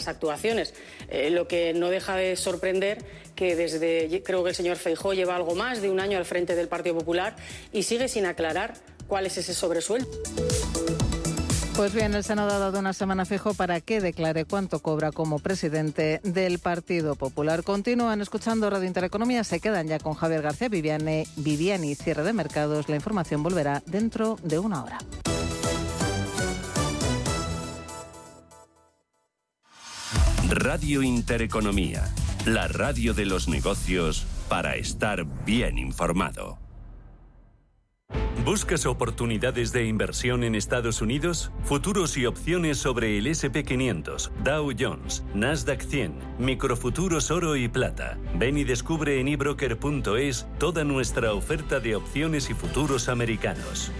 estas actuaciones. Eh, lo que no deja de sorprender que desde, creo que el señor Feijó lleva algo más de un año al frente del Partido Popular y sigue sin aclarar cuál es ese sobresueldo. Pues bien, el Senado ha dado una semana fijo para que declare cuánto cobra como presidente del Partido Popular. Continúan escuchando Radio Intereconomía, se quedan ya con Javier García Viviani, Viviani cierre de mercados. La información volverá dentro de una hora. Radio Intereconomía, la radio de los negocios para estar bien informado. ¿Buscas oportunidades de inversión en Estados Unidos? Futuros y opciones sobre el SP500, Dow Jones, Nasdaq 100, microfuturos oro y plata. Ven y descubre en ebroker.es toda nuestra oferta de opciones y futuros americanos.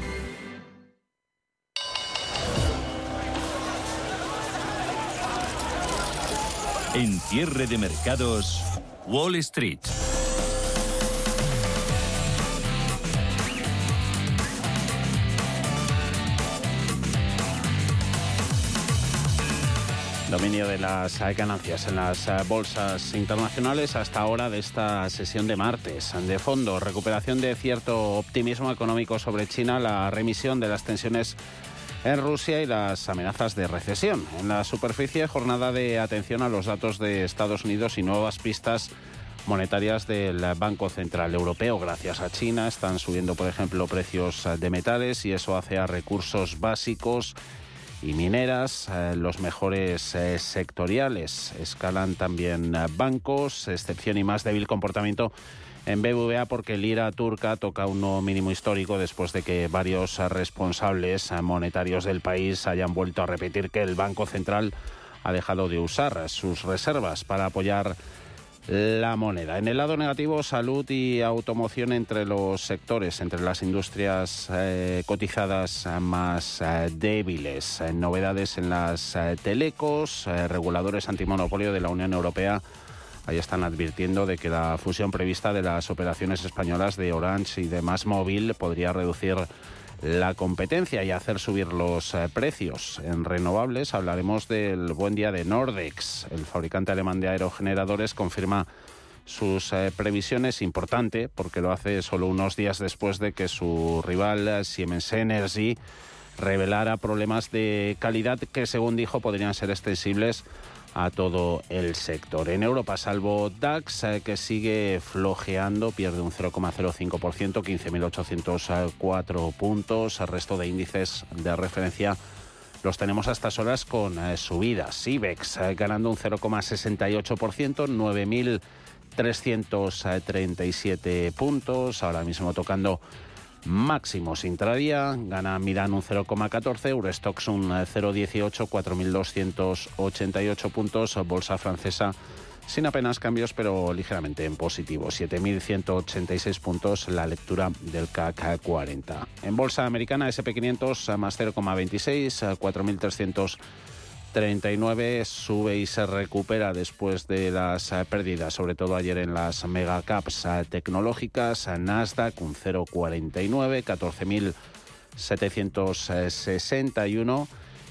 En cierre de mercados, Wall Street. Dominio de las ganancias en las eh, bolsas internacionales hasta ahora de esta sesión de martes. De fondo, recuperación de cierto optimismo económico sobre China, la remisión de las tensiones en Rusia y las amenazas de recesión. En la superficie, jornada de atención a los datos de Estados Unidos y nuevas pistas monetarias del Banco Central Europeo. Gracias a China están subiendo, por ejemplo, precios de metales y eso hace a recursos básicos y mineras, eh, los mejores eh, sectoriales. Escalan también eh, bancos, excepción y más débil comportamiento en BBVA porque lira turca toca un nuevo mínimo histórico después de que varios responsables monetarios del país hayan vuelto a repetir que el Banco Central ha dejado de usar sus reservas para apoyar la moneda. En el lado negativo, salud y automoción entre los sectores, entre las industrias eh, cotizadas más eh, débiles. Eh, novedades en las telecos, reguladores antimonopolio de la Unión Europea. Ahí están advirtiendo de que la fusión prevista de las operaciones españolas de Orange y de Más Móvil podría reducir la competencia y hacer subir los eh, precios. En renovables hablaremos del buen día de Nordex. El fabricante alemán de aerogeneradores confirma sus eh, previsiones, importante porque lo hace solo unos días después de que su rival eh, Siemens Energy revelara problemas de calidad que, según dijo, podrían ser extensibles a todo el sector. En Europa, salvo DAX, eh, que sigue flojeando, pierde un 0,05%, 15.804 puntos. El resto de índices de referencia los tenemos a estas horas con eh, subidas. IBEX eh, ganando un 0,68%, 9.337 puntos. Ahora mismo tocando máximos intradía. Gana Miran un 0,14, Eurostox un 0,18, 4.288 puntos. Bolsa francesa sin apenas cambios, pero ligeramente en positivo. 7.186 puntos la lectura del CAC 40. En bolsa americana, SP500 más 0,26, 4.300 39 sube y se recupera después de las eh, pérdidas, sobre todo ayer en las megacaps eh, tecnológicas. Nasdaq un 0,49, 14.761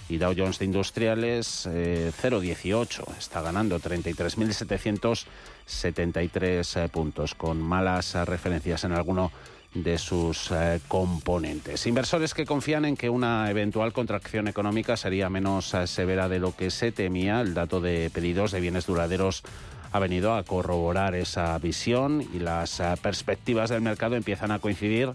y Dow Jones de Industriales 0,18. Eh, Está ganando 33.773 puntos, con malas referencias en alguno de sus eh, componentes. Inversores que confían en que una eventual contracción económica sería menos eh, severa de lo que se temía. El dato de pedidos de bienes duraderos ha venido a corroborar esa visión y las eh, perspectivas del mercado empiezan a coincidir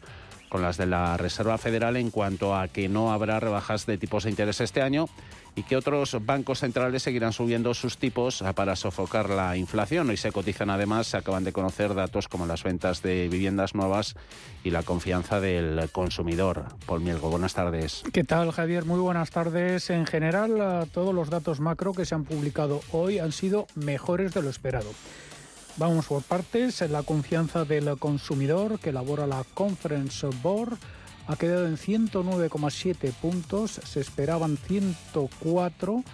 con las de la Reserva Federal en cuanto a que no habrá rebajas de tipos de interés este año y que otros bancos centrales seguirán subiendo sus tipos para sofocar la inflación. Hoy se cotizan además, se acaban de conocer datos como las ventas de viviendas nuevas y la confianza del consumidor. Paul Mielgo, buenas tardes. ¿Qué tal, Javier? Muy buenas tardes. En general, todos los datos macro que se han publicado hoy han sido mejores de lo esperado. Vamos por partes. La confianza del consumidor que elabora la Conference Board ha quedado en 109,7 puntos, se esperaban 104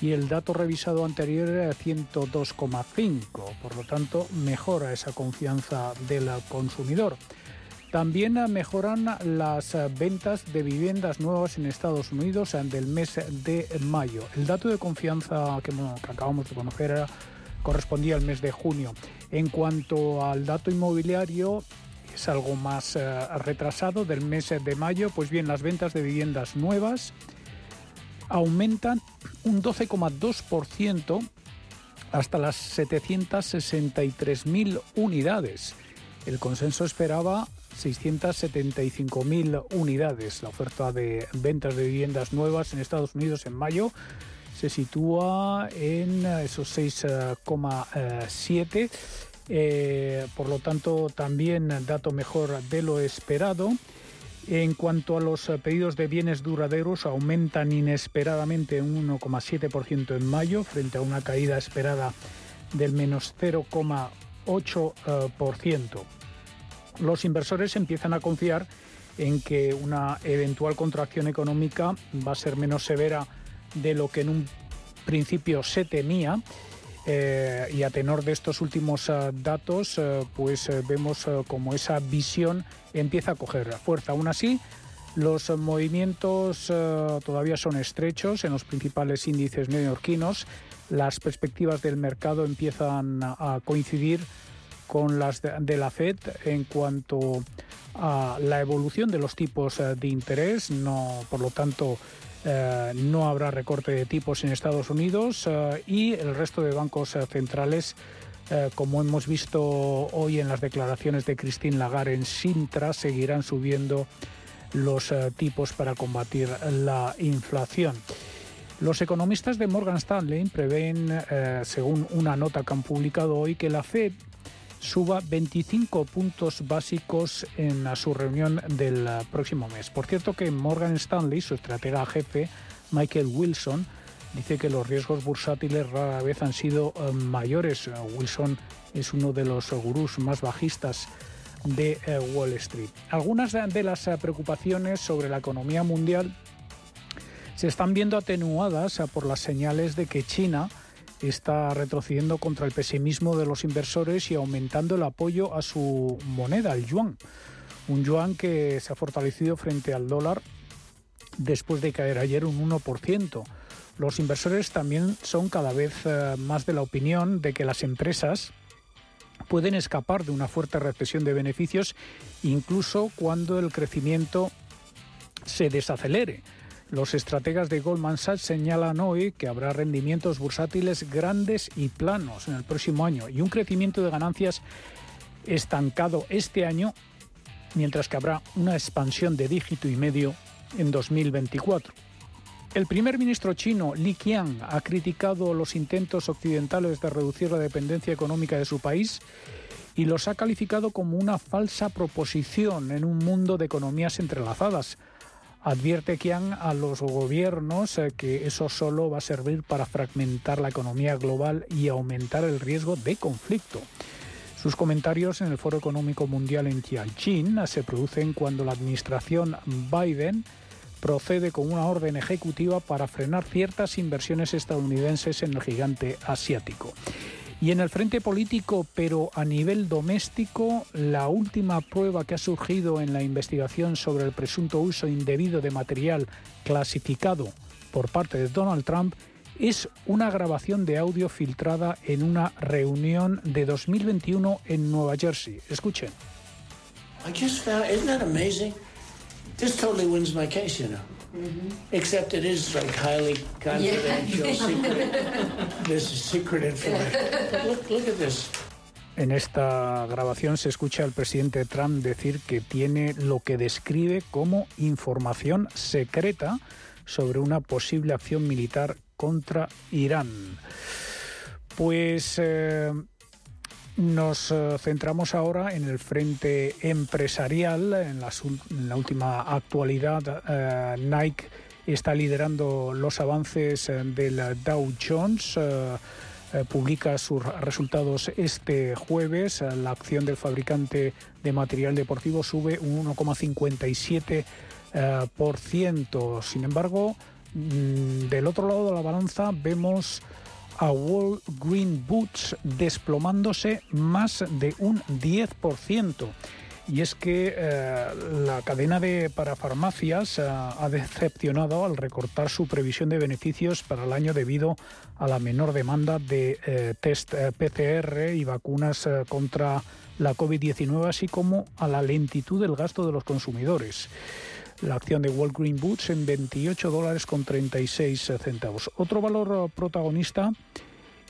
y el dato revisado anterior era 102,5. Por lo tanto, mejora esa confianza del consumidor. También mejoran las ventas de viviendas nuevas en Estados Unidos del mes de mayo. El dato de confianza que, acabamos de conocer correspondía al mes de junio. En cuanto al dato inmobiliario, es algo más eh, retrasado del mes de mayo, pues bien, las ventas de viviendas nuevas aumentan un 12,2% hasta las 763.000 unidades. El consenso esperaba 675.000 unidades. La oferta de ventas de viviendas nuevas en Estados Unidos en mayo se sitúa en esos 6,7. Eh, por lo tanto, también dato mejor de lo esperado. En cuanto a los pedidos de bienes duraderos, aumentan inesperadamente un 1,7% en mayo frente a una caída esperada del menos 0,8%. Los inversores empiezan a confiar en que una eventual contracción económica va a ser menos severa de lo que en un principio se temía. Eh, y a tenor de estos últimos eh, datos, eh, pues vemos como esa visión empieza a coger fuerza. Aún así, los movimientos todavía son estrechos en los principales índices neoyorquinos. Las perspectivas del mercado empiezan a coincidir con las de la Fed en cuanto a la evolución de los tipos de interés. No, por lo tanto, eh, no habrá recorte de tipos en Estados Unidos eh, y el resto de bancos eh, centrales, como hemos visto hoy en las declaraciones de Christine Lagarde en Sintra, seguirán subiendo los tipos para combatir la inflación. Los economistas de Morgan Stanley prevén, según una nota que han publicado hoy, que la Fed suba 25 puntos básicos en su reunión del próximo mes. Por cierto que Morgan Stanley, su estratega jefe, Michael Wilson, dice que los riesgos bursátiles rara vez han sido eh, mayores. Wilson es uno de los gurús más bajistas de eh, Wall Street. Algunas de las eh, preocupaciones sobre la economía mundial se están viendo atenuadas por las señales de que China está retrocediendo contra el pesimismo de los inversores y aumentando el apoyo a su moneda, el yuan. Un yuan que se ha fortalecido frente al dólar después de caer ayer un 1%. Los inversores también son cada vez eh, más de la opinión de que las empresas pueden escapar de una fuerte recesión de beneficios incluso cuando el crecimiento se desacelere. Los estrategas de Goldman Sachs señalan hoy que habrá rendimientos bursátiles grandes y planos en el próximo año y un crecimiento de ganancias estancado este año, mientras que habrá una expansión de dígito y medio en 2024. El primer ministro chino, Li Qiang, ha criticado los intentos occidentales de reducir la dependencia económica de su país y los ha calificado como una falsa proposición en un mundo de economías entrelazadas Advierte Qiang a los gobiernos eh, que eso solo va a servir para fragmentar la economía global y aumentar el riesgo de conflicto. Sus comentarios en el Foro Económico Mundial en Tianjin se producen cuando la administración Biden procede con una orden ejecutiva para frenar ciertas inversiones estadounidenses en el gigante asiático. Y en el frente político, pero a nivel doméstico, la última prueba que ha surgido en la investigación sobre el presunto uso indebido de material clasificado por parte de Donald Trump es una grabación de audio filtrada en una reunión de 2021 en Nueva Jersey. Escuchen. I just found, isn't? This totally wins my case, you know. Mm-hmm. Except it is like highly confidential, yeah. secret. This is secret information. Look, look at this. En esta grabación se escucha al presidente Trump decir que tiene lo que describe como información secreta sobre una posible acción militar contra Irán. Pues eh, nos eh, centramos ahora en el frente empresarial. En la, última actualidad, eh, Nike está liderando los avances eh, del Dow Jones. publica sus resultados este jueves. La acción del fabricante de material deportivo sube un 1,57%. Sin embargo, mm, del otro lado de la balanza vemos a Wall Green Boots desplomándose más de un 10%. y es que eh, la cadena de parafarmacias eh, ha decepcionado al recortar su previsión de beneficios para el año debido a la menor demanda de eh, test PCR y vacunas contra la COVID-19, así como a la lentitud del gasto de los consumidores. La acción de Walgreen Boots en 28 dólares con 36 centavos. Otro valor protagonista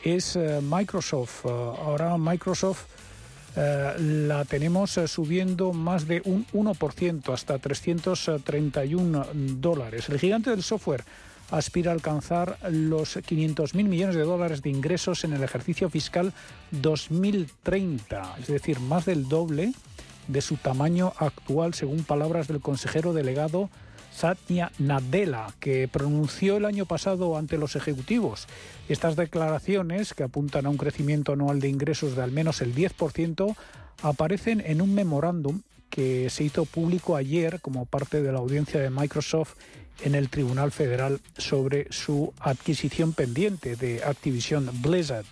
es Microsoft. Ahora Microsoft eh, la tenemos eh, subiendo más de un 1% hasta 331 dólares. El gigante del software aspira a alcanzar los 500.000 millones de dólares de ingresos en el ejercicio fiscal 2030, es decir, más del doble de su tamaño actual, según palabras del consejero delegado Satya Nadella, que pronunció el año pasado ante los ejecutivos. Estas declaraciones, que apuntan a un crecimiento anual de ingresos de al menos el 10%, aparecen en un memorándum que se hizo público ayer como parte de la audiencia de Microsoft en el Tribunal Federal sobre su adquisición pendiente de Activision Blizzard.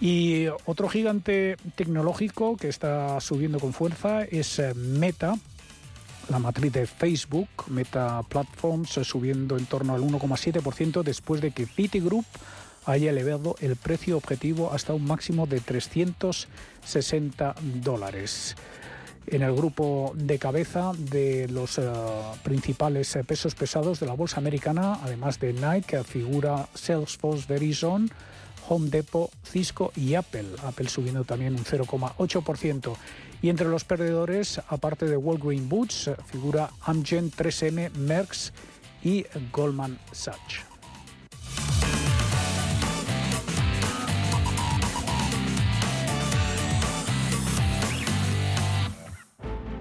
Y otro gigante tecnológico que está subiendo con fuerza es eh, Meta, la matriz de Facebook, Meta Platforms, eh, subiendo en torno al 1,7% después de que Citigroup haya elevado el precio objetivo hasta un máximo de 360 dólares. En el grupo de cabeza de los eh, principales pesos pesados de la bolsa americana, además de Nike, figura Salesforce, Verizon, Home Depot, Cisco y Apple. Apple subiendo también un 0,8%. Y entre los perdedores, aparte de Walgreen Boots, figura Amgen, 3M, Merckx y Goldman Sachs.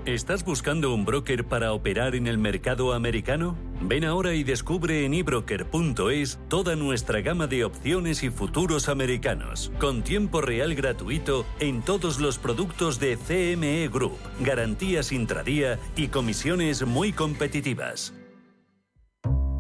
¿Estás buscando un broker para operar en el mercado americano? Ven ahora y descubre en ebroker.es toda nuestra gama de opciones y futuros americanos, con tiempo real gratuito en todos los productos de CME Group, garantías intradía y comisiones muy competitivas.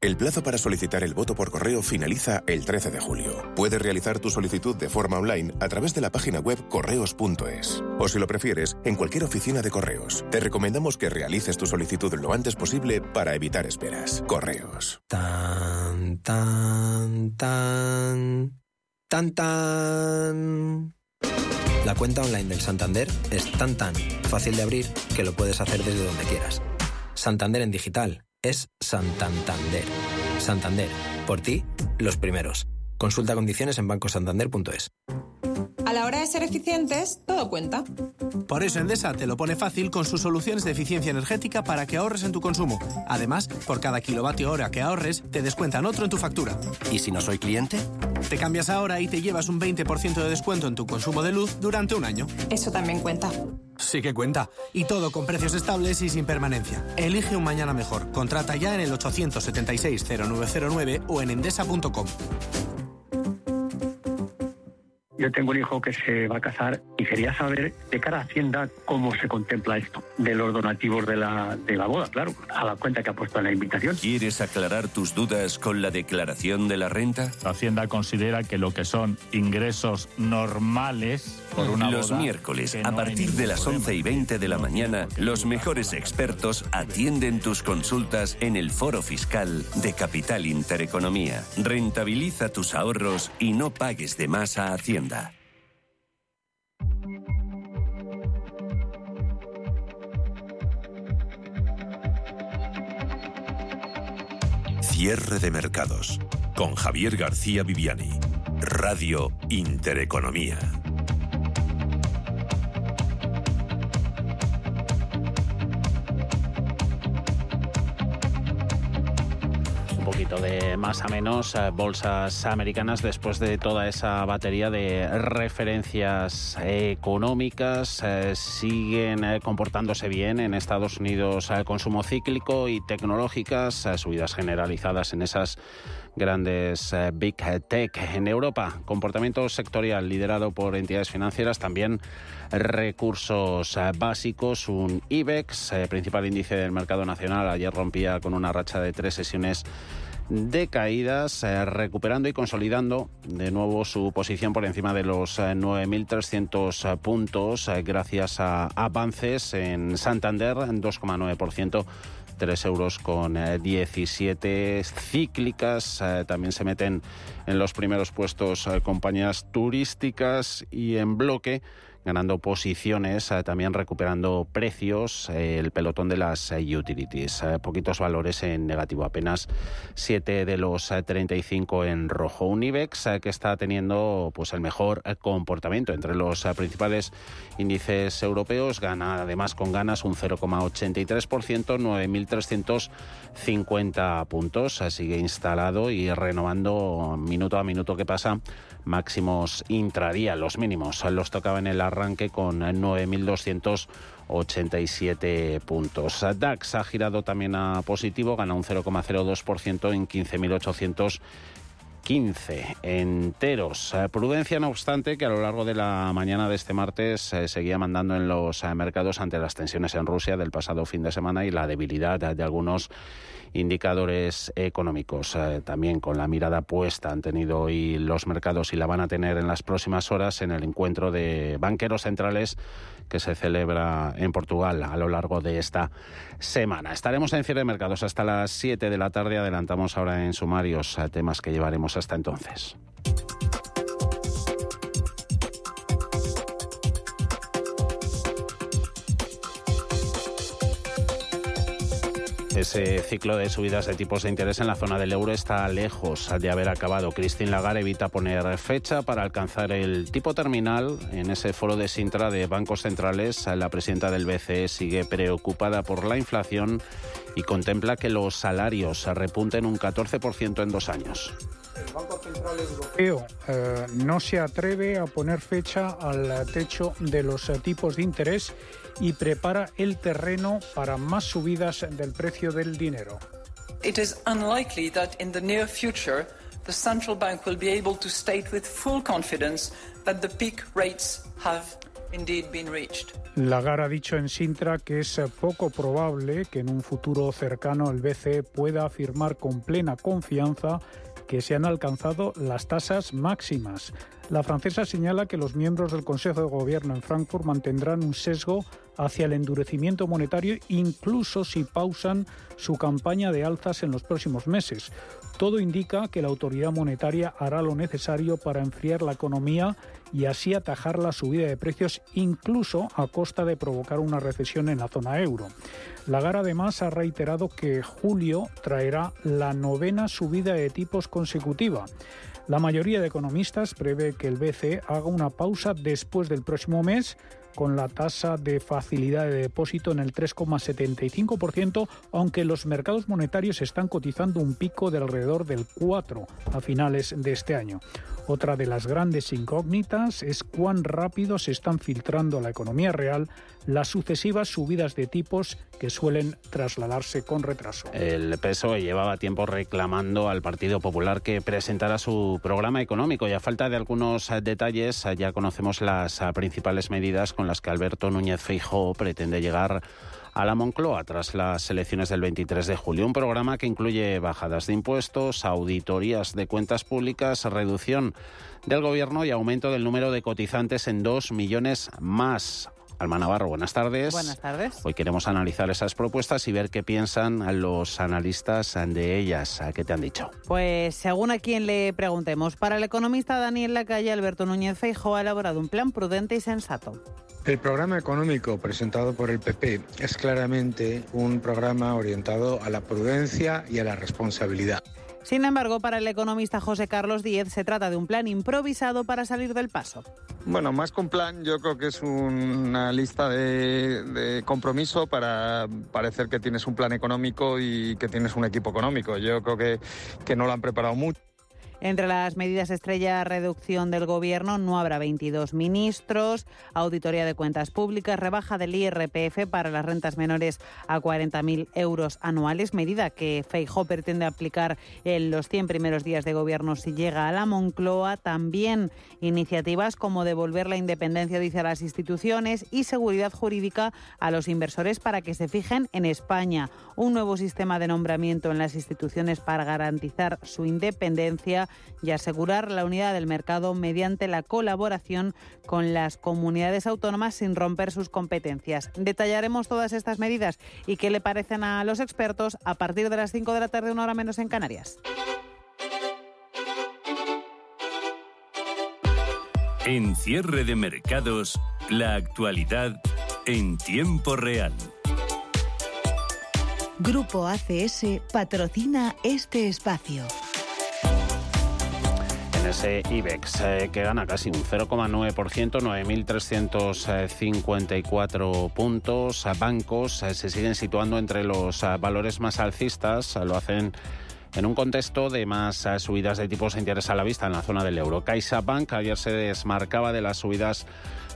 El plazo para solicitar el voto por correo finaliza el 13 de julio. Puedes realizar tu solicitud de forma online a través de la página web correos.es. O si lo prefieres, en cualquier oficina de correos. Te recomendamos que realices tu solicitud lo antes posible para evitar esperas. Correos. Tan, tan, tan. Tan, tan. La cuenta online del Santander es tan, tan fácil de abrir que lo puedes hacer desde donde quieras. Santander en digital es Santander. Santander, por ti, los primeros. Consulta condiciones en bancosantander.es. La hora de ser eficientes, todo cuenta. Por eso Endesa te lo pone fácil con sus soluciones de eficiencia energética para que ahorres en tu consumo. Además, por cada kilovatio hora que ahorres, te descuentan otro en tu factura. ¿Y si no soy cliente? Te cambias ahora y te llevas un 20% de descuento en tu consumo de luz durante un año. Eso también cuenta. Sí que cuenta. Y todo con precios estables y sin permanencia. Elige un mañana mejor. Contrata ya en el 876-0909 o en endesa.com. Yo tengo un hijo que se va a casar y quería saber de cara a Hacienda cómo se contempla esto, de los donativos de la, de la boda, claro, a la cuenta que ha puesto en la invitación. ¿Quieres aclarar tus dudas con la declaración de la renta? Hacienda considera que lo que son ingresos normales por una Los miércoles, a partir de las 11 y 20 de la mañana, los mejores expertos atienden tus consultas en el foro fiscal de Capital Intereconomía. Rentabiliza tus ahorros y no pagues de más a Hacienda. Cierre de mercados con Javier García Viviani. Radio Intereconomía. De más a menos eh, bolsas americanas después de toda esa batería de referencias económicas. Eh, siguen eh, comportándose bien en Estados Unidos consumo cíclico y tecnológicas, subidas generalizadas en esas grandes big tech en Europa. Comportamiento sectorial liderado por entidades financieras también recursos básicos, un IBEX, principal índice del mercado nacional, ayer rompía con una racha de tres sesiones de caídas, eh, recuperando y consolidando de nuevo su posición por encima de los 9.300 puntos, gracias a avances en Santander, en 2,9%. 3 euros con 17 cíclicas. también se meten en los primeros puestos compañías turísticas y en bloque ganando posiciones, eh, también recuperando precios, eh, el pelotón de las eh, utilities. poquitos valores en negativo, apenas 7 de los 35 en rojo. Un IBEX que está teniendo pues, el mejor comportamiento entre los principales índices europeos, gana además con ganas un 0,83%, 9.350 puntos. Sigue instalado y renovando minuto a minuto que pasa máximos intradía, los mínimos. Los tocaba en el arranque con 9.287 puntos. DAX ha girado también a positivo, gana un 0,02% en 15.800 15 enteros. Prudencia, no obstante, que a lo largo de la mañana de este martes eh, seguía mandando en los eh, mercados ante las tensiones en Rusia del pasado fin de semana y la debilidad de algunos indicadores económicos. también con la mirada puesta han tenido hoy los mercados y la van a tener en las próximas horas en el encuentro de banqueros centrales que se celebra en Portugal a lo largo de esta semana. Estaremos en cierre de mercados hasta las 7 de la tarde. Adelantamos ahora en sumarios temas que llevaremos hasta entonces. Ese ciclo de subidas de tipos de interés en la zona del euro está lejos de haber acabado. Christine Lagarde evita poner fecha para alcanzar el tipo terminal. En ese foro de Sintra de bancos centrales, la presidenta del BCE sigue preocupada por la inflación y contempla que los salarios repunten un 14% en dos años. El Banco Central Europeo eh, no se atreve a poner fecha al techo de los tipos de interés y prepara el terreno para más subidas del precio del dinero. It is unlikely that in the near future the central bank will be able to state with full confidence that the peak rates have indeed been reached. Lagarde ha dicho en Sintra que es poco probable que en un futuro cercano el BCE pueda afirmar con plena confianza que se han alcanzado las tasas máximas. La francesa señala que los miembros del Consejo de Gobierno en Frankfurt mantendrán un sesgo hacia el endurecimiento monetario incluso si pausan su campaña de alzas en los próximos meses. Todo indica que la autoridad monetaria hará lo necesario para enfriar la economía y así atajar la subida de precios incluso a costa de provocar una recesión en la zona euro. Lagarde además ha reiterado que julio traerá la novena subida de tipos consecutiva. La mayoría de economistas prevé que el BCE haga una pausa después del próximo mes con la tasa de facilidad de depósito en el 3,75%, aunque los mercados monetarios están cotizando un pico de alrededor del 4 a finales de este año. Otra de las grandes incógnitas es cuán rápido se están filtrando a la economía real las sucesivas subidas de tipos que suelen trasladarse con retraso. El PSOE llevaba tiempo reclamando al Partido Popular que presentara su programa económico y a falta de algunos detalles ya conocemos las principales medidas con las que Alberto Núñez Feijóo pretende llegar a la Moncloa tras las elecciones del 23 de julio. Un programa que incluye bajadas de impuestos, auditorías de cuentas públicas, reducción del gobierno y aumento del número de cotizantes en dos millones más. Alma Navarro, buenas tardes. Buenas tardes. Hoy queremos analizar esas propuestas y ver qué piensan los analistas de ellas. ¿Qué te han dicho? Pues según a quien le preguntemos, para el economista Daniel Lacalle, Alberto Núñez Feijóo ha elaborado un plan prudente y sensato. El programa económico presentado por el PP es claramente un programa orientado a la prudencia y a la responsabilidad. Sin embargo, para el economista José Carlos Díez se trata de un plan improvisado para salir del paso. Bueno, más que un plan, yo creo que es una lista de, de, compromiso para parecer que tienes un plan económico y que tienes un equipo económico. Yo creo que, que no lo han preparado mucho. Entre las medidas estrella, reducción del gobierno, no habrá 22 ministros, auditoría de cuentas públicas, rebaja del IRPF para las rentas menores a 40.000 euros anuales, medida que Feijóo pretende aplicar en los 100 primeros días de gobierno si llega a la Moncloa. También iniciativas como devolver la independencia, dice, a las instituciones y seguridad jurídica a los inversores para que se fijen en España. Un nuevo sistema de nombramiento en las instituciones para garantizar su independencia y asegurar la unidad del mercado mediante la colaboración con las comunidades autónomas sin romper sus competencias. Detallaremos todas estas medidas y qué le parecen a los expertos a partir de las 5 de la tarde, una hora menos en Canarias. En cierre de mercados, la actualidad en tiempo real. Grupo ACS patrocina este espacio ese IBEX eh, que gana casi un 0,9%, 9.354 puntos. Bancos eh, se siguen situando entre los eh, valores más alcistas, lo hacen en un contexto de más subidas de tipos de interés a la vista en la zona del euro. CaixaBank ayer se desmarcaba de las subidas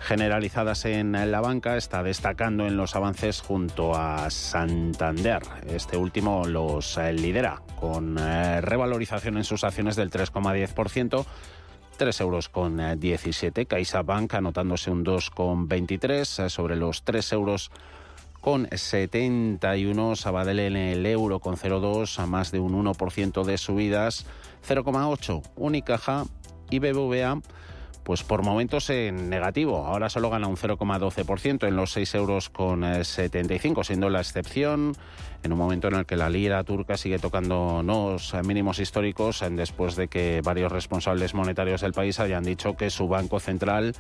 generalizadas en la banca, está destacando en los avances junto a Santander. Este último los lidera con eh, revalorización en sus acciones del 3,10%. 3 euros con 17. CaixaBank anotándose un 2,23 eh, sobre los 3 euros con 71. Sabadell en el euro con 0,2 a más de un 1% de subidas. 0,8. Unicaja y BBVA pues por momentos en negativo. Ahora solo gana un 0,12% en los 6 euros con 75, siendo la excepción en un momento en el que la lira turca sigue tocando los mínimos históricos después de que varios responsables monetarios del país hayan dicho que su banco central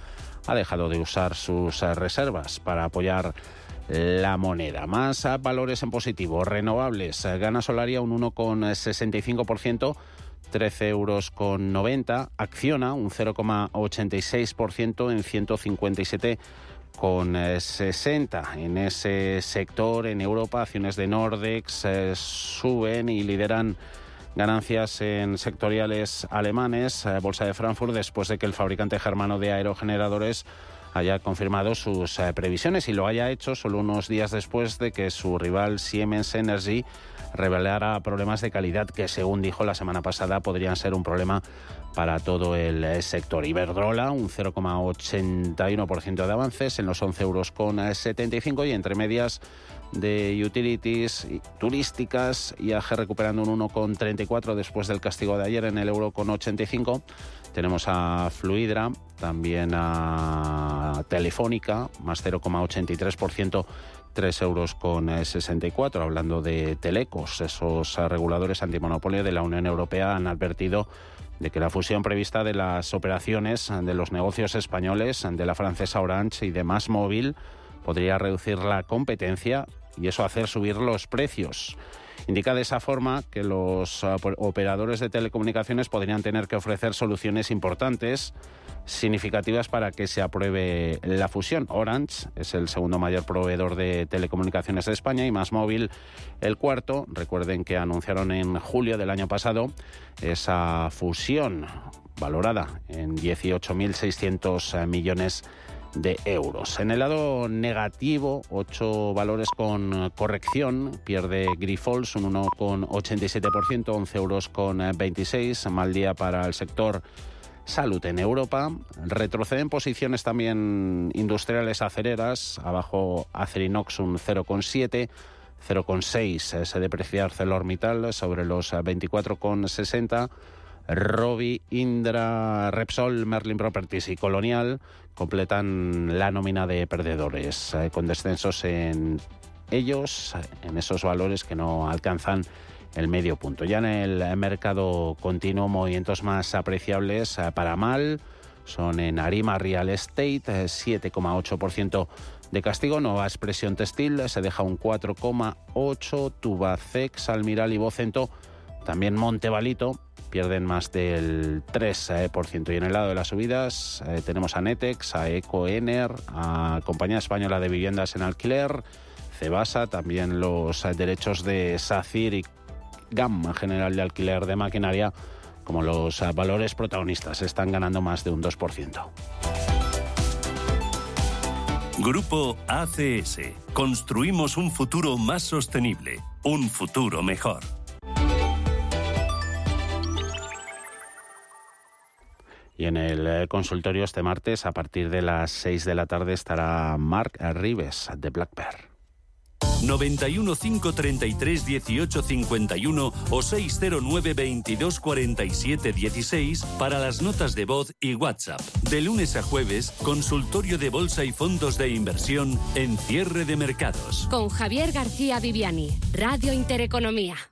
ha dejado de usar sus reservas para apoyar la moneda. Más valores en positivo. Renovables. Gana Solaria un 1,65%. 13 euros con 90. Acciona un 0,86% en 157 con 60. Eh, en ese sector, en Europa, acciones de Nordex eh, suben y lideran ganancias en sectoriales alemanes, eh, Bolsa de Frankfurt, después de que el fabricante germano de aerogeneradores haya confirmado sus previsiones y lo haya hecho solo unos días después de que su rival Siemens Energy revelara problemas de calidad que, según dijo la semana pasada, podrían ser un problema para todo el eh, sector. Iberdrola, un 0,81% de avances en los 11 euros con 75 y entre medias de utilities turísticas, IAG recuperando un 1,34 después del castigo de ayer en el euro con 85. Tenemos a Fluidra, también a Telefónica, más 0,83% 3 euros con 64. Hablando de telecos, esos reguladores antimonopolio de la Unión Europea han advertido de que la fusión prevista de las operaciones de los negocios españoles, de la francesa Orange y de Más Móvil, podría reducir la competencia y eso hacer subir los precios. Indica de esa forma que los operadores de telecomunicaciones podrían tener que ofrecer soluciones importantes significativas para que se apruebe la fusión. Orange es el segundo mayor proveedor de telecomunicaciones de España y Más Móvil el cuarto. Recuerden que anunciaron en julio del año pasado esa fusión valorada en 18.600 millones de euros. En el lado negativo, ocho valores con corrección. Pierde Grifols un 1,87%, 11 euros con 26. Mal día para el sector salud en Europa. Retroceden posiciones también industriales acereras, abajo Acerinox un 0,7. 0,6 se deprecia ArcelorMittal sobre los 24,60. Robi, Indra, Repsol, Merlin Properties y Colonial completan la nómina de perdedores, eh, con descensos en ellos, en esos valores que no alcanzan el medio punto. Ya en el mercado continuo, movimientos más apreciables eh, para mal son en Arima Real Estate, 7,8% eh, de castigo. Nueva Expresión Textil se deja un 4,8%. Tubacex, Almiral y Vocento También Montevalito pierden más del 3%. Y en el lado de las subidas eh, tenemos a Netex, a Ecoener, a Compañía Española de Viviendas en Alquiler, Cebasa, también los derechos de SACIR y Gamma General de Alquiler de Maquinaria, como los valores protagonistas, están ganando más de un 2%. Grupo ACS. Construimos un futuro más sostenible, un futuro mejor. Y en el eh, consultorio este martes, a partir de las 6 de la tarde, estará Mark Rives de Black Bear. 91 533 18 51 o 609 22 47 16 para las notas de voz y WhatsApp. De lunes a jueves, consultorio de bolsa y fondos de inversión en cierre de mercados. Con Javier García Viviani, Radio Intereconomía.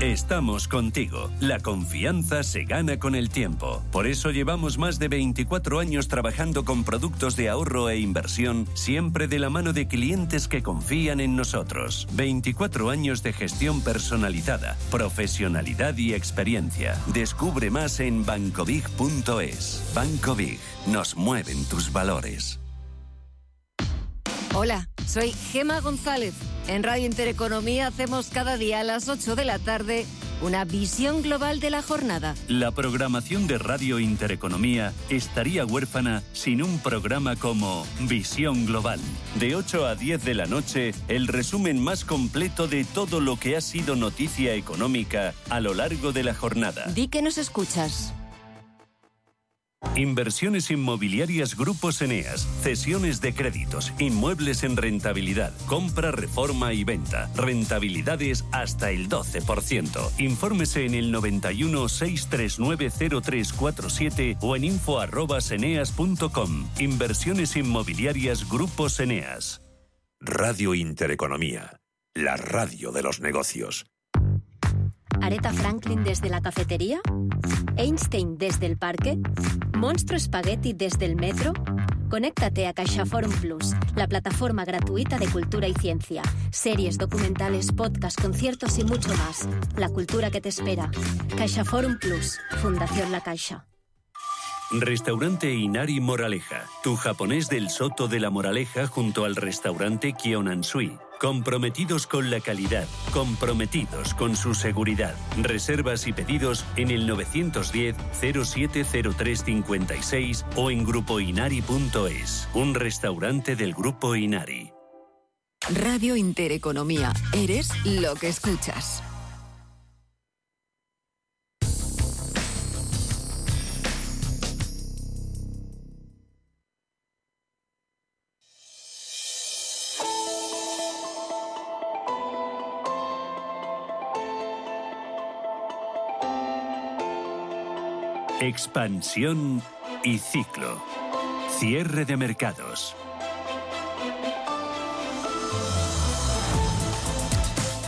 Estamos contigo. La confianza se gana con el tiempo. Por eso llevamos más de 24 años trabajando con productos de ahorro e inversión, siempre de la mano de clientes que confían en nosotros. 24 años de gestión personalizada, profesionalidad y experiencia. Descubre más en bancobig.es. Banco Big. Nos mueven tus valores. Hola, soy Gema González. En Radio Intereconomía hacemos cada día a las 8 de la tarde una visión global de la jornada. La programación de Radio Intereconomía estaría huérfana sin un programa como Visión Global. De 8 a 10 de la noche, el resumen más completo de todo lo que ha sido noticia económica a lo largo de la jornada. Di que nos escuchas. Inversiones inmobiliarias Grupos Eneas, cesiones de créditos, inmuebles en rentabilidad, compra, reforma y venta, rentabilidades hasta el 12%. Infórmese en el 91 639 0347 o en info@eneas.com. Inversiones inmobiliarias Grupos Eneas. Radio Intereconomía, la radio de los negocios. ¿Aretha Franklin desde la cafetería? ¿Einstein desde el parque? ¿Monstruo Spaghetti desde el metro? Conéctate a CaixaForum Plus, la plataforma gratuita de cultura y ciencia. Series, documentales, podcasts, conciertos y mucho más. La cultura que te espera. CaixaForum Plus, Fundación La Caixa. Restaurante Inari Moraleja, tu japonés del Soto de la Moraleja junto al restaurante Kionansui. Comprometidos con la calidad, comprometidos con su seguridad. Reservas y pedidos en el 910-070356 o en grupoinari.es. Un restaurante del Grupo Inari. Radio Intereconomía. Eres lo que escuchas. Expansión y ciclo. Cierre de mercados.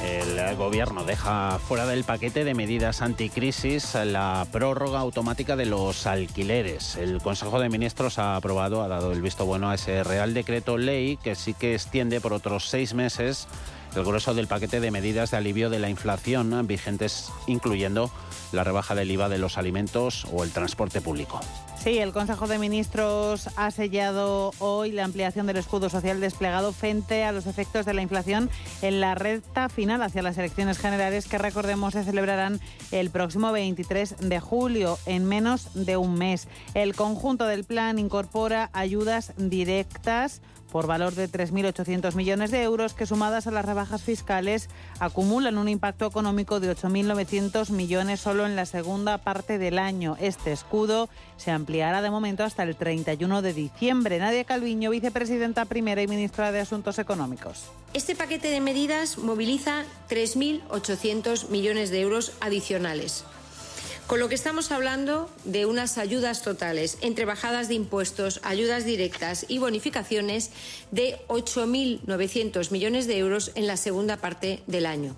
El gobierno deja fuera del paquete de medidas anticrisis la prórroga automática de los alquileres. El Consejo de Ministros ha aprobado, ha dado el visto bueno a ese Real Decreto Ley que sí que extiende por otros seis meses el grueso del paquete de medidas de alivio de la inflación vigentes, incluyendo la rebaja del IVA de los alimentos o el transporte público. Sí, el Consejo de Ministros ha sellado hoy la ampliación del escudo social desplegado frente a los efectos de la inflación en la recta final hacia las elecciones generales que recordemos se celebrarán el próximo 23 de julio, en menos de un mes. El conjunto del plan incorpora ayudas directas por valor de 3.800 millones de euros que sumadas a las rebajas fiscales acumulan un impacto económico de 8.900 millones solo en la segunda parte del año. Este escudo se ampliará de momento hasta el 31 de diciembre. Nadia Calviño, vicepresidenta primera y ministra de Asuntos Económicos. Este paquete de medidas moviliza 3.800 millones de euros adicionales con lo que estamos hablando de unas ayudas totales entre bajadas de impuestos, ayudas directas y bonificaciones de 8.900 millones de euros en la segunda parte del año.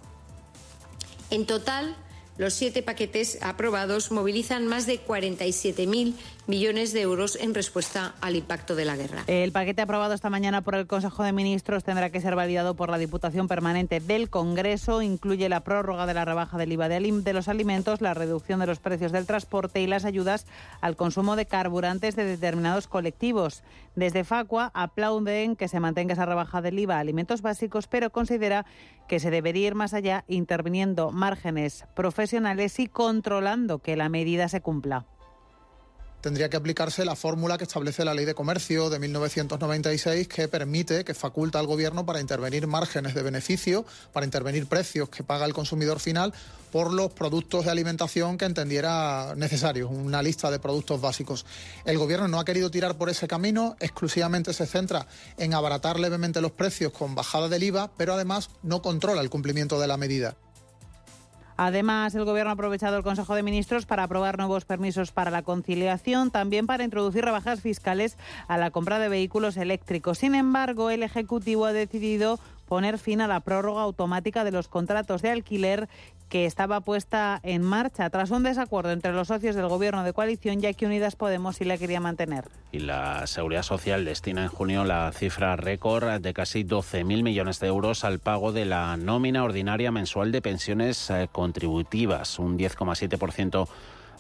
En total, los siete paquetes aprobados movilizan más de 47.000 millones de euros en respuesta al impacto de la guerra. El paquete aprobado esta mañana por el Consejo de Ministros tendrá que ser validado por la Diputación Permanente del Congreso. Incluye la prórroga de la rebaja del IVA de los alimentos, la reducción de los precios del transporte y las ayudas al consumo de carburantes de determinados colectivos. Desde Facua aplauden que se mantenga esa rebaja del IVA a alimentos básicos, pero considera que se debería ir más allá interviniendo márgenes profesionales y controlando que la medida se cumpla tendría que aplicarse la fórmula que establece la Ley de Comercio de 1996 que permite, que faculta al Gobierno para intervenir márgenes de beneficio, para intervenir precios que paga el consumidor final por los productos de alimentación que entendiera necesarios, una lista de productos básicos. El Gobierno no ha querido tirar por ese camino, exclusivamente se centra en abaratar levemente los precios con bajada del IVA, pero además no controla el cumplimiento de la medida. Además, el Gobierno ha aprovechado el Consejo de Ministros para aprobar nuevos permisos para la conciliación, también para introducir rebajas fiscales a la compra de vehículos eléctricos. Sin embargo, el Ejecutivo ha decidido poner fin a la prórroga automática de los contratos de alquiler que estaba puesta en marcha tras un desacuerdo entre los socios del gobierno de coalición, ya que Unidas Podemos sí la quería mantener. Y la Seguridad Social destina en junio la cifra récord de casi 12.000 millones de euros al pago de la nómina ordinaria mensual de pensiones eh, contributivas, un 10,7%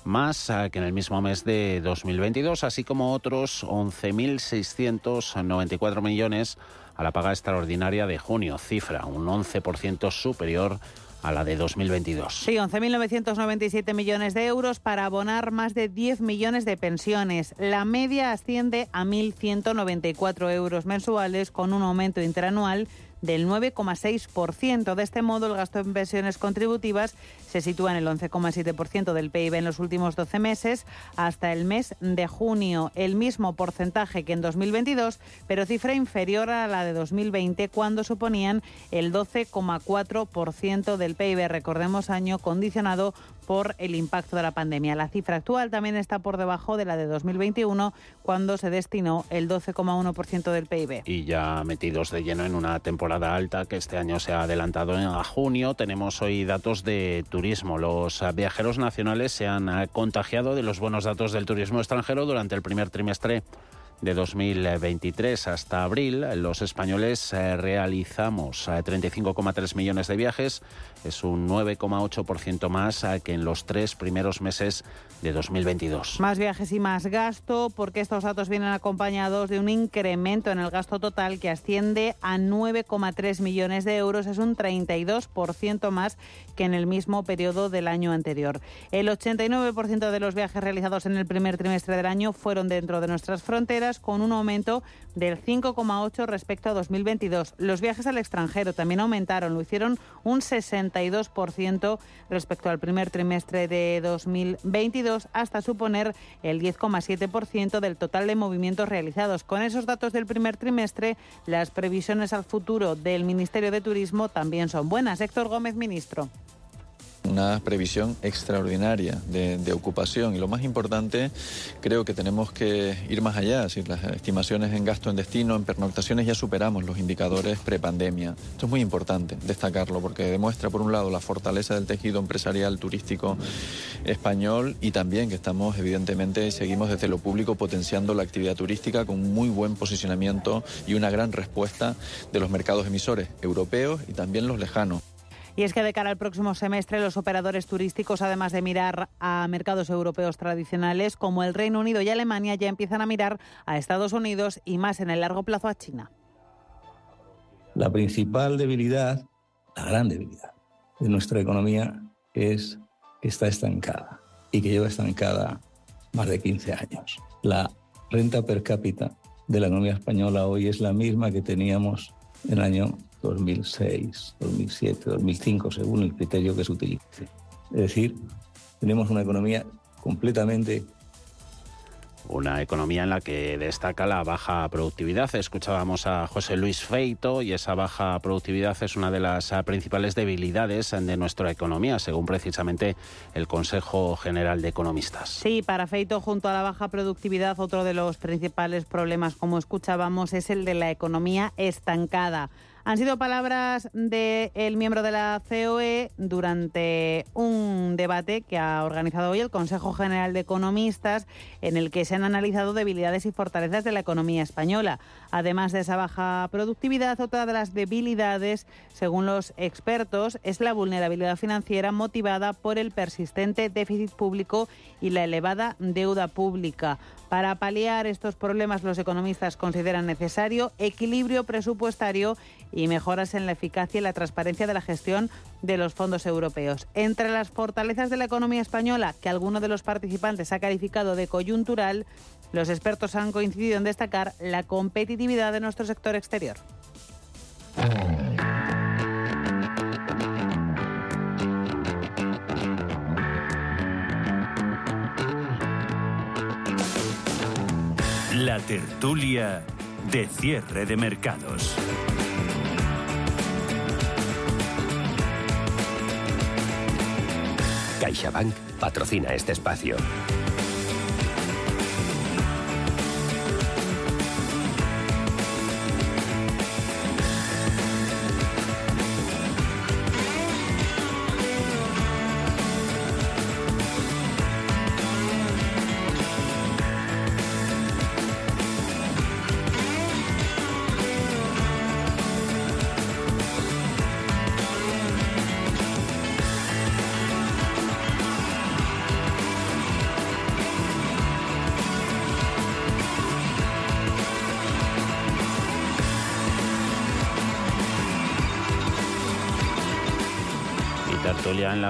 más eh, que en el mismo mes de 2022, así como otros 11.694 millones a la paga extraordinaria de junio, cifra un 11% superior a la de 2022. Sí, 11.997 millones de euros para abonar más de 10 millones de pensiones. La media asciende a 1.194 euros mensuales con un aumento interanual del 9,6%. De este modo, el gasto en pensiones contributivas se sitúa en el 11,7% del PIB en los últimos 12 meses hasta el mes de junio, el mismo porcentaje que en 2022, pero cifra inferior a la de 2020 cuando suponían el 12,4% del PIB. Recordemos año condicionado por el impacto de la pandemia. La cifra actual también está por debajo de la de 2021, cuando se destinó el 12,1% del PIB. Y ya metidos de lleno en una temporada alta que este año se ha adelantado a junio, tenemos hoy datos de turismo. Los viajeros nacionales se han contagiado de los buenos datos del turismo extranjero durante el primer trimestre de 2023 hasta abril, los españoles eh, realizamos 35,3 eh, millones de viajes, es un 9,8% más que en los tres primeros meses de 2022. Más viajes y más gasto, porque estos datos vienen acompañados de un incremento en el gasto total que asciende a 9,3 millones de euros, es un 32% más que en el mismo periodo del año anterior. El 89% de los viajes realizados en el primer trimestre del año fueron dentro de nuestras fronteras con un aumento del 5,8 respecto a 2022. Los viajes al extranjero también aumentaron, lo hicieron un 62% respecto al primer trimestre de 2022 hasta suponer el 10,7% del total de movimientos realizados. Con esos datos del primer trimestre, las previsiones al futuro del Ministerio de Turismo también son buenas. Héctor Gómez, ministro una previsión extraordinaria de, ocupación y lo más importante creo que tenemos que ir más allá, si las estimaciones en gasto en destino, en pernoctaciones ya superamos los indicadores prepandemia. Esto es muy importante destacarlo porque demuestra por un lado la fortaleza del tejido empresarial turístico español y también que estamos evidentemente seguimos desde lo público potenciando la actividad turística con un muy buen posicionamiento y una gran respuesta de los mercados emisores europeos y también los lejanos. Y es que de cara al próximo semestre, los operadores turísticos, además de mirar a mercados europeos tradicionales como el Reino Unido y Alemania, ya empiezan a mirar a Estados Unidos y más en el largo plazo a China. La principal debilidad, la gran debilidad de nuestra economía es que está estancada y que lleva estancada más de 15 años. La renta per cápita de la economía española hoy es la misma que teníamos en el año 2006, 2007, 2005, según el criterio que se utilice. Es decir, tenemos una economía completamente una economía en la que destaca la baja productividad. Escuchábamos a José Luis Feito y esa baja productividad es una de las principales debilidades de nuestra economía, según precisamente el Consejo General de Economistas. Sí, para Feito, junto a la baja productividad, otro de los principales problemas, como escuchábamos, es el de la economía estancada. Han sido palabras del miembro de la COE durante un debate que ha organizado hoy el Consejo General de Economistas, en el que se han analizado debilidades y fortalezas de la economía española. Además de esa baja productividad, otra de las debilidades, según los expertos, es la vulnerabilidad financiera motivada por el persistente déficit público y la elevada deuda pública. Para paliar estos problemas, los economistas consideran necesario equilibrio presupuestario y mejoras en la eficacia y la transparencia de la gestión de los fondos europeos. Entre las fortalezas de la economía española, que alguno de los participantes ha calificado de coyuntural, los expertos han coincidido en destacar la competitividad de nuestro sector exterior. La tertulia de cierre de mercados. CaixaBank patrocina este espacio.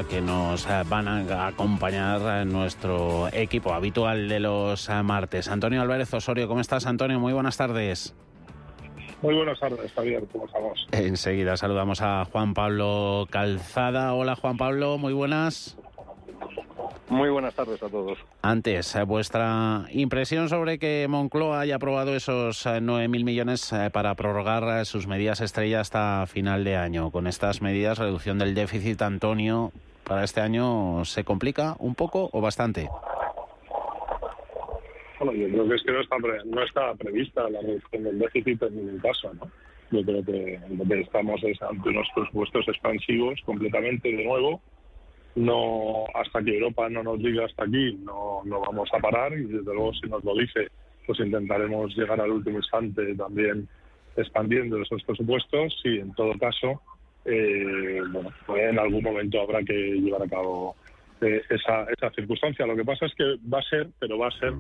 La que nos eh, van a acompañar nuestro equipo habitual de los eh, martes. Antonio Álvarez Osorio, ¿cómo estás, Antonio? Muy buenas tardes. Muy buenas tardes, Javier, ¿cómo estamos? Enseguida saludamos a Juan Pablo Calzada. Hola, Juan Pablo, muy buenas. Muy buenas tardes a todos. Antes, eh, vuestra impresión sobre que Moncloa haya aprobado esos 9.000 eh, millones eh, para prorrogar sus medidas estrella hasta final de año. Con estas medidas, reducción del déficit, Antonio, para este año, ¿se complica un poco o bastante? Bueno, yo creo que es que no está, no está prevista la reducción del déficit en ningún caso, ¿no? Yo creo que lo que estamos es ante unos presupuestos expansivos completamente de nuevo no hasta que Europa no nos diga hasta aquí no, no vamos a parar y desde luego si nos lo dice pues intentaremos llegar al último instante también expandiendo esos presupuestos y en todo caso eh, bueno pues en algún momento habrá que llevar a cabo eh, esa, esa circunstancia. Lo que pasa es que va a ser pero va a ser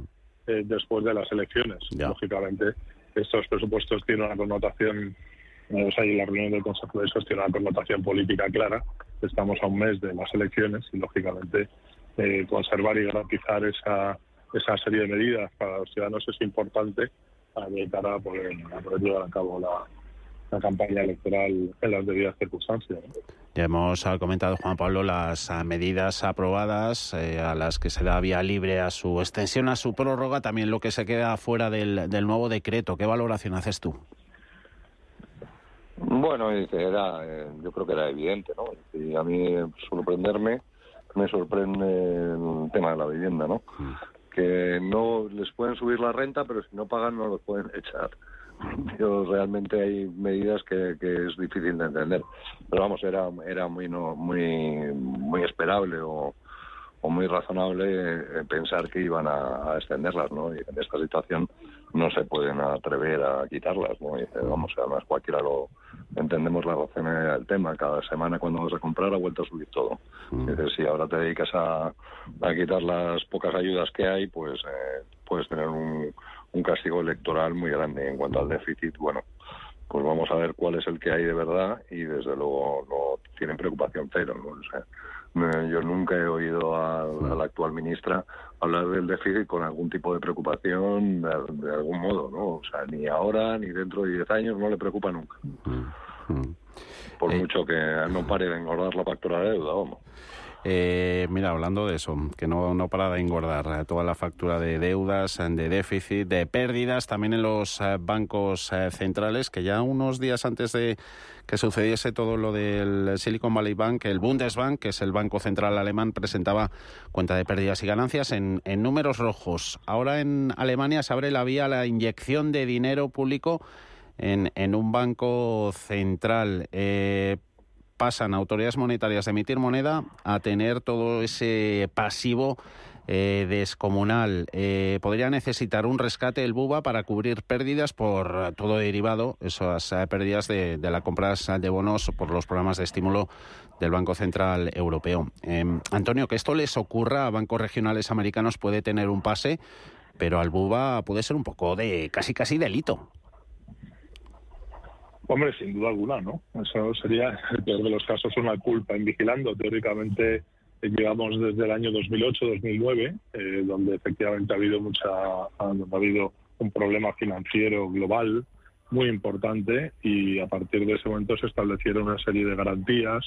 eh, después de las elecciones. Lógicamente estos presupuestos tienen una connotación o sea, y la reunión del Consejo de Esos tiene una connotación política clara. Estamos a un mes de las elecciones y, lógicamente, eh, conservar y garantizar esa, esa serie de medidas para los ciudadanos es importante de cara a poder, llevar a cabo la, campaña electoral en las debidas circunstancias. Ya hemos comentado, Juan Pablo, las ah, medidas aprobadas eh, a las que se da vía libre a su extensión, a su prórroga, también lo que se queda fuera del, del nuevo decreto. ¿Qué valoración haces tú? Bueno, era, eh, yo creo que era evidente, ¿no? Y a mí sorprenderme, me sorprende el tema de la vivienda, ¿no? Que no les pueden subir la renta, pero si no pagan no los pueden echar. Yo, realmente hay medidas que, que es difícil de entender. Pero vamos, era, era muy, no, muy, muy esperable o, o muy razonable eh, pensar que iban a, extenderlas, ¿no? Y en esta situación no se pueden atrever a quitarlas, ¿no? Y, vamos, además cualquiera lo entendemos la razón del tema. Cada semana cuando vas a comprar ha vuelto a subir todo. Mm. si ahora te dedicas a, a, quitar las pocas ayudas que hay, pues eh, puedes tener un, un castigo electoral muy grande. En cuanto al déficit, bueno, pues vamos a ver cuál es el que hay de verdad y desde luego no tienen preocupación cero. ¿no? O sea, yo nunca he oído a, la actual ministra hablar del déficit con algún tipo de preocupación de, algún modo, ¿no? O sea, ni ahora ni dentro de 10 años no le preocupa nunca. Por eh, mucho que no pare de engordar la factura de deuda, vamos. Eh, mira, hablando de eso, que no, no para de engordar eh, toda la factura de deudas, eh, de déficit, de pérdidas, también en los bancos centrales, que ya unos días antes de que sucediese todo lo del Silicon Valley Bank, el Bundesbank, que es el banco central alemán, presentaba cuenta de pérdidas y ganancias en, en números rojos. Ahora en Alemania se abre la vía a la inyección de dinero público en, en un banco central. Eh, pasan autoridades monetarias de emitir moneda a tener todo ese pasivo eh, descomunal. Eh, podría necesitar un rescate del BUBA para cubrir pérdidas por todo derivado, esas eh, pérdidas de, la compra de bonos por los programas de estímulo del Banco Central Europeo. Em, Antonio, que esto les ocurra a bancos regionales americanos puede tener un pase, pero al BUBA puede ser un poco de casi casi delito. Hombre, sin duda alguna, ¿no? Eso sería, el peor de los casos, una culpa en vigilando. Teóricamente llevamos desde el año 2008-2009, eh, donde efectivamente ha habido mucha, ha habido un problema financiero global muy importante y a partir de ese momento se establecieron una serie de garantías,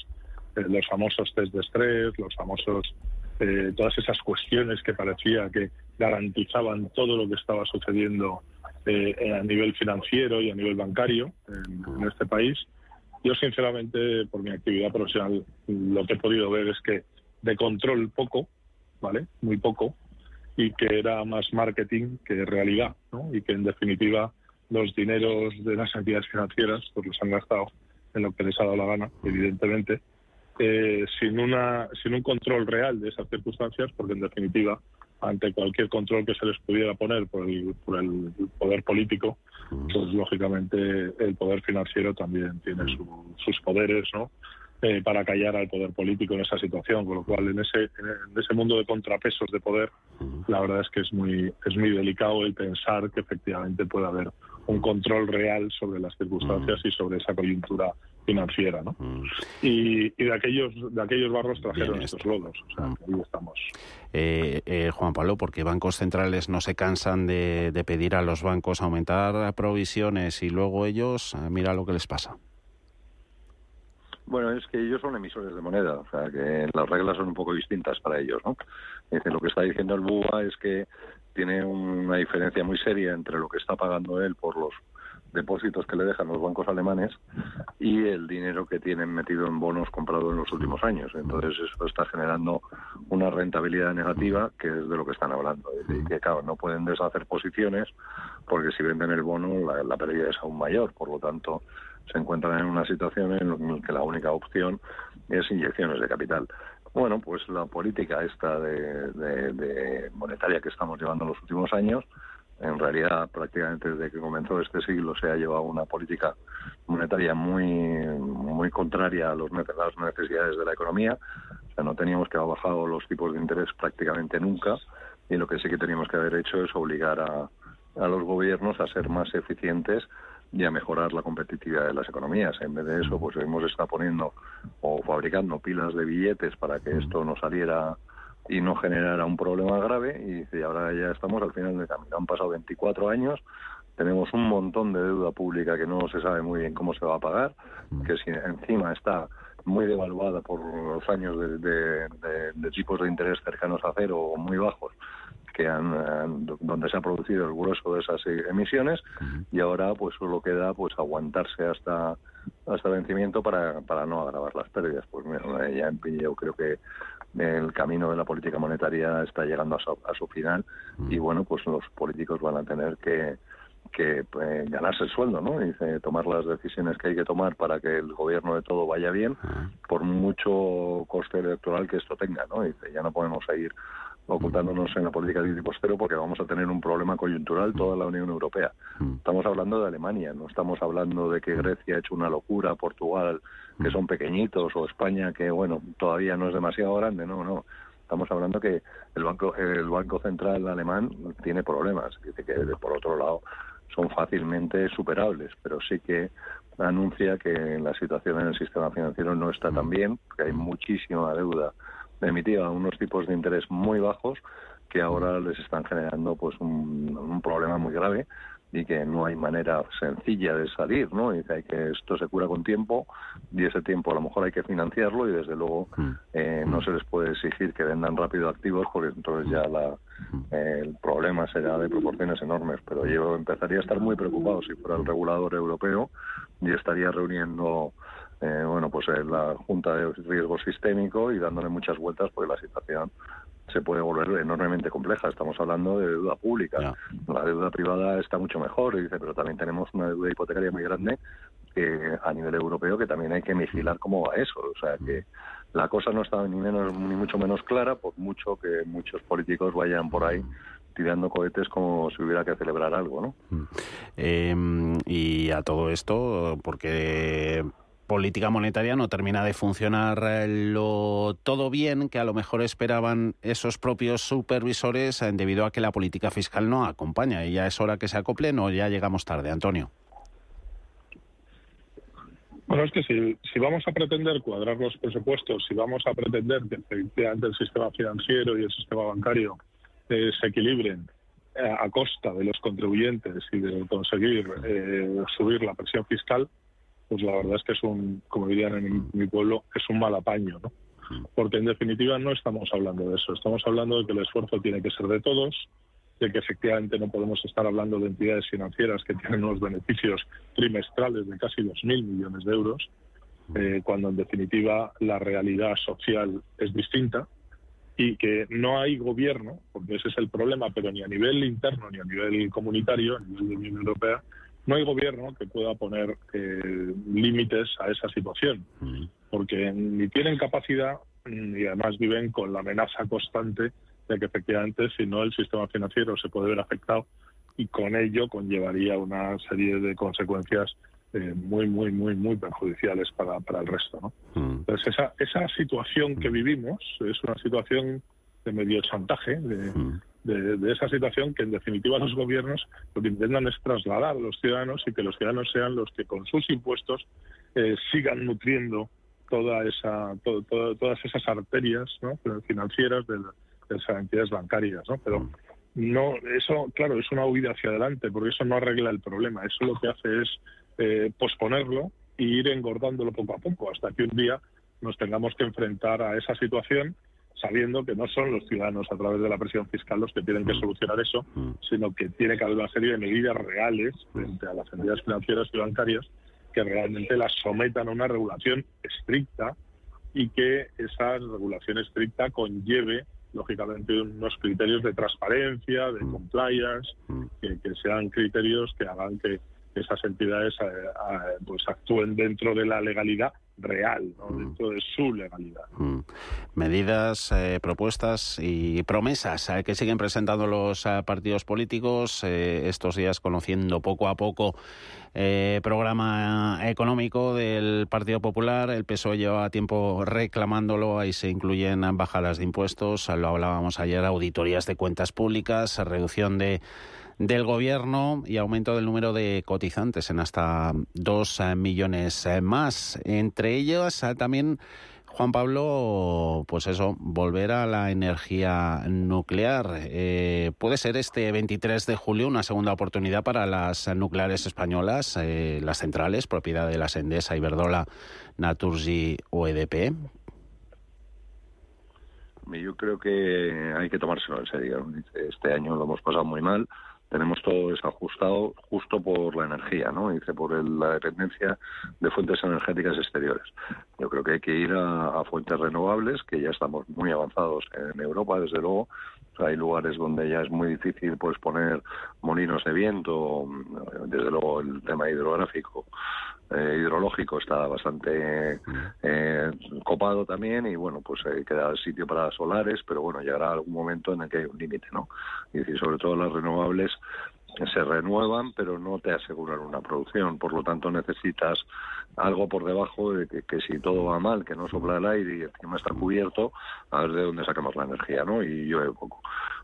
eh, los famosos test de estrés, los famosos eh, todas esas cuestiones que parecía que garantizaban todo lo que estaba sucediendo eh, a nivel financiero y a nivel bancario en, este país. Yo, sinceramente, por mi actividad profesional, lo que he podido ver es que de control poco, ¿vale? Muy poco, y que era más marketing que realidad, ¿no? Y que, en definitiva, los dineros de las entidades financieras pues los han gastado en lo que les ha dado la gana, evidentemente, eh, sin, una, sin un control real de esas circunstancias, porque, en definitiva, ante cualquier control que se les pudiera poner por el, por el poder político, pues lógicamente el poder financiero también tiene sus poderes, ¿no? Eh, para callar al poder político en esa situación, con lo cual en ese en ese mundo de contrapesos de poder, la verdad es que es muy es muy delicado el pensar que efectivamente puede haber un control real sobre las circunstancias y sobre esa coyuntura financiera, ¿no? Y, de aquellos de aquellos barros trajeron estos lodos, o sea, ahí estamos. Eh, eh, Juan Pablo, porque bancos centrales no se cansan de, de pedir a los bancos aumentar provisiones y luego ellos, mira lo que les pasa. Bueno, es que ellos son emisores de moneda, o sea que las reglas son un poco distintas para ellos, ¿no? Dice, lo que está diciendo el BUA es que tiene una diferencia muy seria entre lo que está pagando él por los depósitos que le dejan los bancos alemanes y el dinero que tienen metido en bonos comprados en los últimos años. Entonces eso está generando una rentabilidad negativa que es de lo que están hablando. Y que claro, no pueden deshacer posiciones porque si venden el bono la, la pérdida es aún mayor. Por lo tanto, se encuentran en una situación en la que la única opción es inyecciones de capital. Bueno, pues la política esta de, monetaria que estamos llevando en los últimos años, en realidad prácticamente desde que comenzó este siglo se ha llevado una política monetaria muy muy contraria a, los, las necesidades de la economía. O sea, no teníamos que haber bajado los tipos de interés prácticamente nunca y lo que sí que teníamos que haber hecho es obligar a, a los gobiernos a ser más eficientes y a mejorar la competitividad de las economías. En vez de eso, pues hemos estado poniendo o fabricando pilas de billetes para que esto no saliera y no generara un problema grave y, ahora ya estamos al final del camino. Han pasado 24 años, tenemos un montón de deuda pública que no se sabe muy bien cómo se va a pagar, que si encima está muy devaluada por los años de, de tipos de interés cercanos a cero o muy bajos, que han, donde se ha producido el grueso de esas emisiones y ahora pues solo queda pues aguantarse hasta hasta vencimiento para, para no agravar las pérdidas. Pues mira, ya yo creo que el camino de la política monetaria está llegando a su, a su final y bueno, pues los políticos van a tener que que pues, ganarse el sueldo, ¿no? Y tomar las decisiones que hay que tomar para que el gobierno de todo vaya bien, por mucho coste electoral que esto tenga, ¿no? Dice, ya no podemos seguir ocultándonos en la política de tipo cero porque vamos a tener un problema coyuntural toda la Unión Europea. Estamos hablando de Alemania, no estamos hablando de que Grecia ha hecho una locura, Portugal, que son pequeñitos, o España, que bueno, todavía no es demasiado grande, no, no. Estamos hablando que el Banco, el banco Central alemán tiene problemas, dice que por otro lado son fácilmente superables, pero sí que anuncia que la situación en el sistema financiero no está tan bien, que hay muchísima deuda emitía unos tipos de interés muy bajos que ahora les están generando pues un, problema muy grave y que no hay manera sencilla de salir, ¿no? Y que, que esto se cura con tiempo y ese tiempo a lo mejor hay que financiarlo y desde luego mm. eh, no se les puede exigir que vendan rápido activos porque entonces ya la, eh, el problema será de proporciones enormes. Pero yo empezaría a estar muy preocupado si fuera el regulador europeo y estaría reuniendo eh, bueno, pues la Junta de Riesgo Sistémico y dándole muchas vueltas porque la situación se puede volver enormemente compleja. Estamos hablando de deuda pública. La deuda privada está mucho mejor, dice, pero también tenemos una deuda hipotecaria muy grande que a nivel europeo que también hay que vigilar cómo va eso. O sea que la cosa no está ni menos ni mucho menos clara, por mucho que muchos políticos vayan por ahí tirando cohetes como si hubiera que celebrar algo, ¿no? Em, y a todo esto, porque política monetaria no termina de funcionar eh, lo todo bien que a lo mejor esperaban esos propios supervisores eh, debido a que la política fiscal no acompaña. Y ya es hora que se acoplen o ya llegamos tarde, Antonio. Bueno, es que si, vamos a pretender cuadrar los presupuestos, si vamos a pretender que efectivamente el sistema financiero y el sistema bancario eh, se equilibren a costa de los contribuyentes y de conseguir eh, subir la presión fiscal, pues la verdad es que es un, como dirían en mi pueblo, es un mal apaño, ¿no? Porque en definitiva no estamos hablando de eso, estamos hablando de que el esfuerzo tiene que ser de todos, de que efectivamente no podemos estar hablando de entidades financieras que tienen unos beneficios trimestrales de casi 2.000 millones de euros, eh, cuando en definitiva la realidad social es distinta y que no hay gobierno, porque ese es el problema, pero ni a nivel interno ni a nivel comunitario, a nivel de Unión Europea, no hay gobierno que pueda poner eh, límites a esa situación, porque ni tienen capacidad y además viven con la amenaza constante de que efectivamente si no el sistema financiero se puede ver afectado y con ello conllevaría una serie de consecuencias eh, muy, muy, muy, muy perjudiciales para, para el resto. ¿no? Mm. Entonces, esa, esa situación que vivimos es una situación de medio chantaje, de, Mm. De, de esa situación que en definitiva los gobiernos lo que intentan es trasladar a los ciudadanos y que los ciudadanos sean los que con sus impuestos eh, sigan nutriendo toda esa, to- to- todas esas arterias ¿no? financieras de, de esas entidades bancarias. ¿no? Pero no, eso, claro, es una huida hacia adelante, porque eso no arregla el problema. Eso lo que hace es eh, posponerlo e ir engordándolo poco a poco, hasta que un día nos tengamos que enfrentar a esa situación sabiendo que no son los ciudadanos a través de la presión fiscal los que tienen que solucionar eso, sino que tiene que haber una serie de medidas reales frente a las entidades financieras y bancarias que realmente las sometan a una regulación estricta y que esa regulación estricta conlleve lógicamente unos criterios de transparencia, de compliance, que, que sean criterios que hagan que esas entidades eh, eh, pues actúen dentro de la legalidad real, ¿no? dentro de su legalidad. Mm. Medidas, eh, propuestas y promesas eh, que siguen presentando los eh, partidos políticos eh, estos días conociendo poco a poco eh, programa económico del Partido Popular. El PSOE lleva tiempo reclamándolo. Ahí se incluyen bajadas de impuestos, lo hablábamos ayer, auditorías de cuentas públicas, reducción de del gobierno y aumento del número de cotizantes en hasta dos eh, millones eh, más. Entre ellos eh, también Juan Pablo, pues eso, volver a la energía nuclear. Eh, ¿Puede ser este 23 de julio una segunda oportunidad para las nucleares españolas, eh, las centrales, propiedad de las Endesa, Iberdrola, Naturgy o EDP? Yo creo que hay que tomárselo en serio. Este año lo hemos pasado muy mal. Tenemos todo desajustado justo por la energía, ¿no? Dice, por el- la dependencia de fuentes energéticas exteriores. Yo creo que hay que ir a, a fuentes renovables, que ya estamos muy avanzados en Europa, desde luego. O sea, hay lugares donde ya es muy difícil pues poner molinos de viento, desde luego el tema hidrográfico, eh, hidrológico está bastante eh, copado también y bueno, pues eh, queda sitio para solares, pero bueno, llegará algún momento en el que hay un límite, ¿no? Y decir, sobre todo las renovables se renuevan, pero no te aseguran una producción, por lo tanto necesitas algo por debajo de que, si todo va mal, que no sopla el aire y encima está cubierto, a ver de dónde sacamos la energía, ¿no? Y llueve poco.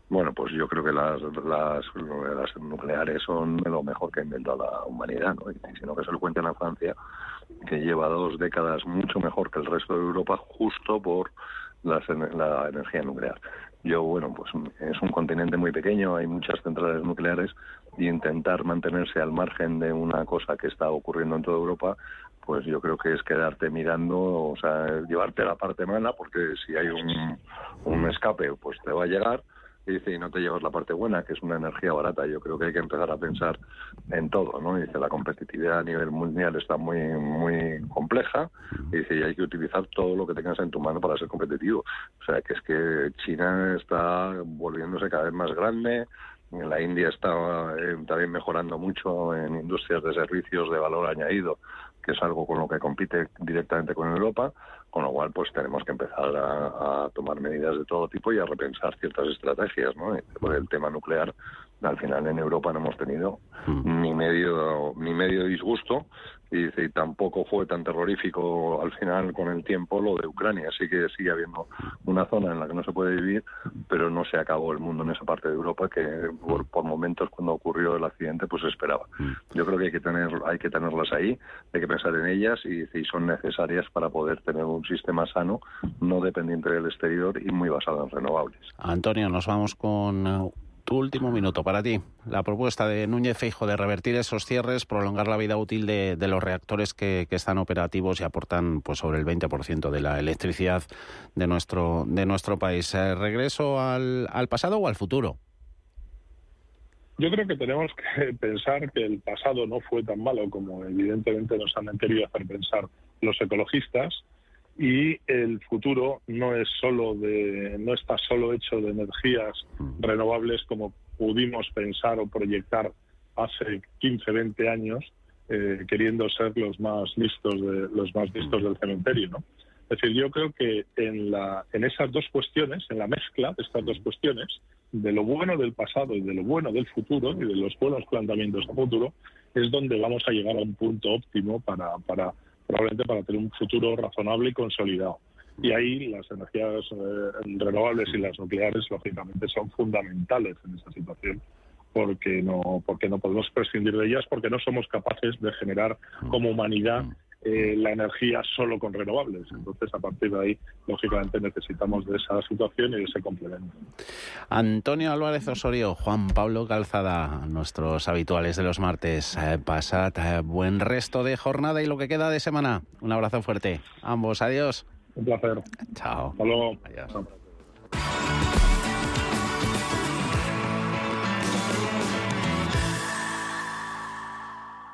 Bueno, pues yo creo que las, las, nucleares son lo mejor que ha inventado la humanidad, ¿no? Y sino que se lo cuenten a Francia, que lleva dos décadas mucho mejor que el resto de Europa justo por las la energía nuclear. Yo, bueno, pues es un continente muy pequeño, hay muchas centrales nucleares y intentar mantenerse al margen de una cosa que está ocurriendo en toda Europa, pues yo creo que es quedarte mirando, o sea, llevarte la parte mala, porque si hay un, un escape, pues te va a llegar, y dice, y no te llevas la parte buena, que es una energía barata. Yo creo que hay que empezar a pensar en todo, ¿no? dice, la competitividad a nivel mundial está muy muy compleja, y dice, y hay que utilizar todo lo que tengas en tu mano para ser competitivo. O sea, que es que China está volviéndose cada vez más grande, la India está eh, también mejorando mucho en industrias de servicios de valor añadido, que es algo con lo que compite directamente con Europa, con lo cual pues tenemos que empezar a, tomar medidas de todo tipo y a repensar ciertas estrategias, ¿no? Por el tema nuclear, al final en Europa no hemos tenido mm. ni medio ni medio disgusto y, y, tampoco fue tan terrorífico al final con el tiempo lo de Ucrania. Sí que sigue habiendo una zona en la que no se puede vivir, pero no se acabó el mundo en esa parte de Europa que por, momentos cuando ocurrió el accidente pues se esperaba. Mm. Yo creo que hay que tener hay que tenerlas ahí, hay que pensar en ellas y, y son necesarias para poder tener un sistema sano, no dependiente del exterior y muy basado en renovables. Antonio, nos vamos con tu último minuto para ti. La propuesta de Núñez Feijo de revertir esos cierres, prolongar la vida útil de, los reactores que, están operativos y aportan pues sobre el 20% de la electricidad de nuestro, de nuestro país. Eh, ¿Regreso al, al pasado o al futuro? Yo creo que tenemos que pensar que el pasado no fue tan malo como evidentemente nos han querido hacer pensar los ecologistas y el futuro no es solo de no está solo hecho de energías renovables como pudimos pensar o proyectar hace 15 20 años eh, queriendo ser los más listos de los más listos del cementerio no es decir yo creo que en la en esas dos cuestiones en la mezcla de estas dos cuestiones de lo bueno del pasado y de lo bueno del futuro y de los buenos planteamientos a futuro es donde vamos a llegar a un punto óptimo para para probablemente para tener un futuro razonable y consolidado. Y ahí las energías eh, renovables y las nucleares, lógicamente, son fundamentales en esa situación porque no porque no podemos prescindir de ellas porque no somos capaces de generar como humanidad eh, la energía solo con renovables. Entonces, a partir de ahí, lógicamente, necesitamos de esa situación y de ese complemento. Antonio Álvarez Osorio, Juan Pablo Calzada, nuestros habituales de los martes. Eh, pasad eh, buen resto de jornada y lo que queda de semana. Un abrazo fuerte. Ambos, adiós. Un placer. Chao. Hasta luego.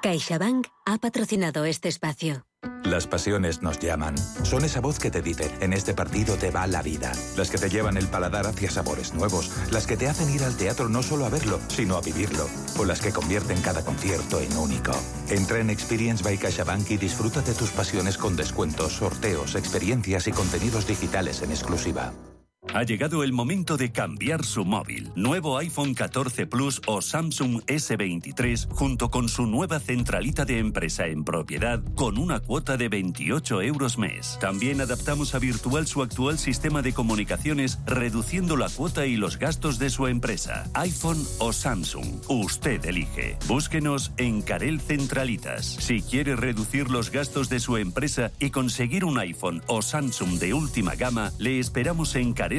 CaixaBank ha patrocinado este espacio. Las pasiones nos llaman. Son esa voz que te dice, en este partido te va la vida. Las que te llevan el paladar hacia sabores nuevos. Las que te hacen ir al teatro no solo a verlo, sino a vivirlo. O las que convierten cada concierto en único. Entra en Experience by CaixaBank y disfruta de tus pasiones con descuentos, sorteos, experiencias y contenidos digitales en exclusiva. Ha llegado el momento de cambiar su móvil. Nuevo iPhone 14 Plus o Samsung S23 junto con su nueva centralita de empresa en propiedad con una cuota de 28 euros mes. También adaptamos a Virtual su actual sistema de comunicaciones reduciendo la cuota y los gastos de su empresa. iPhone o Samsung. Usted elige. Búsquenos en Carel Centralitas. Si quiere reducir los gastos de su empresa y conseguir un iPhone o Samsung de última gama, le esperamos en Carel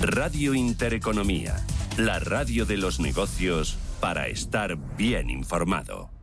Radio Intereconomía la radio de los negocios para estar bien informado.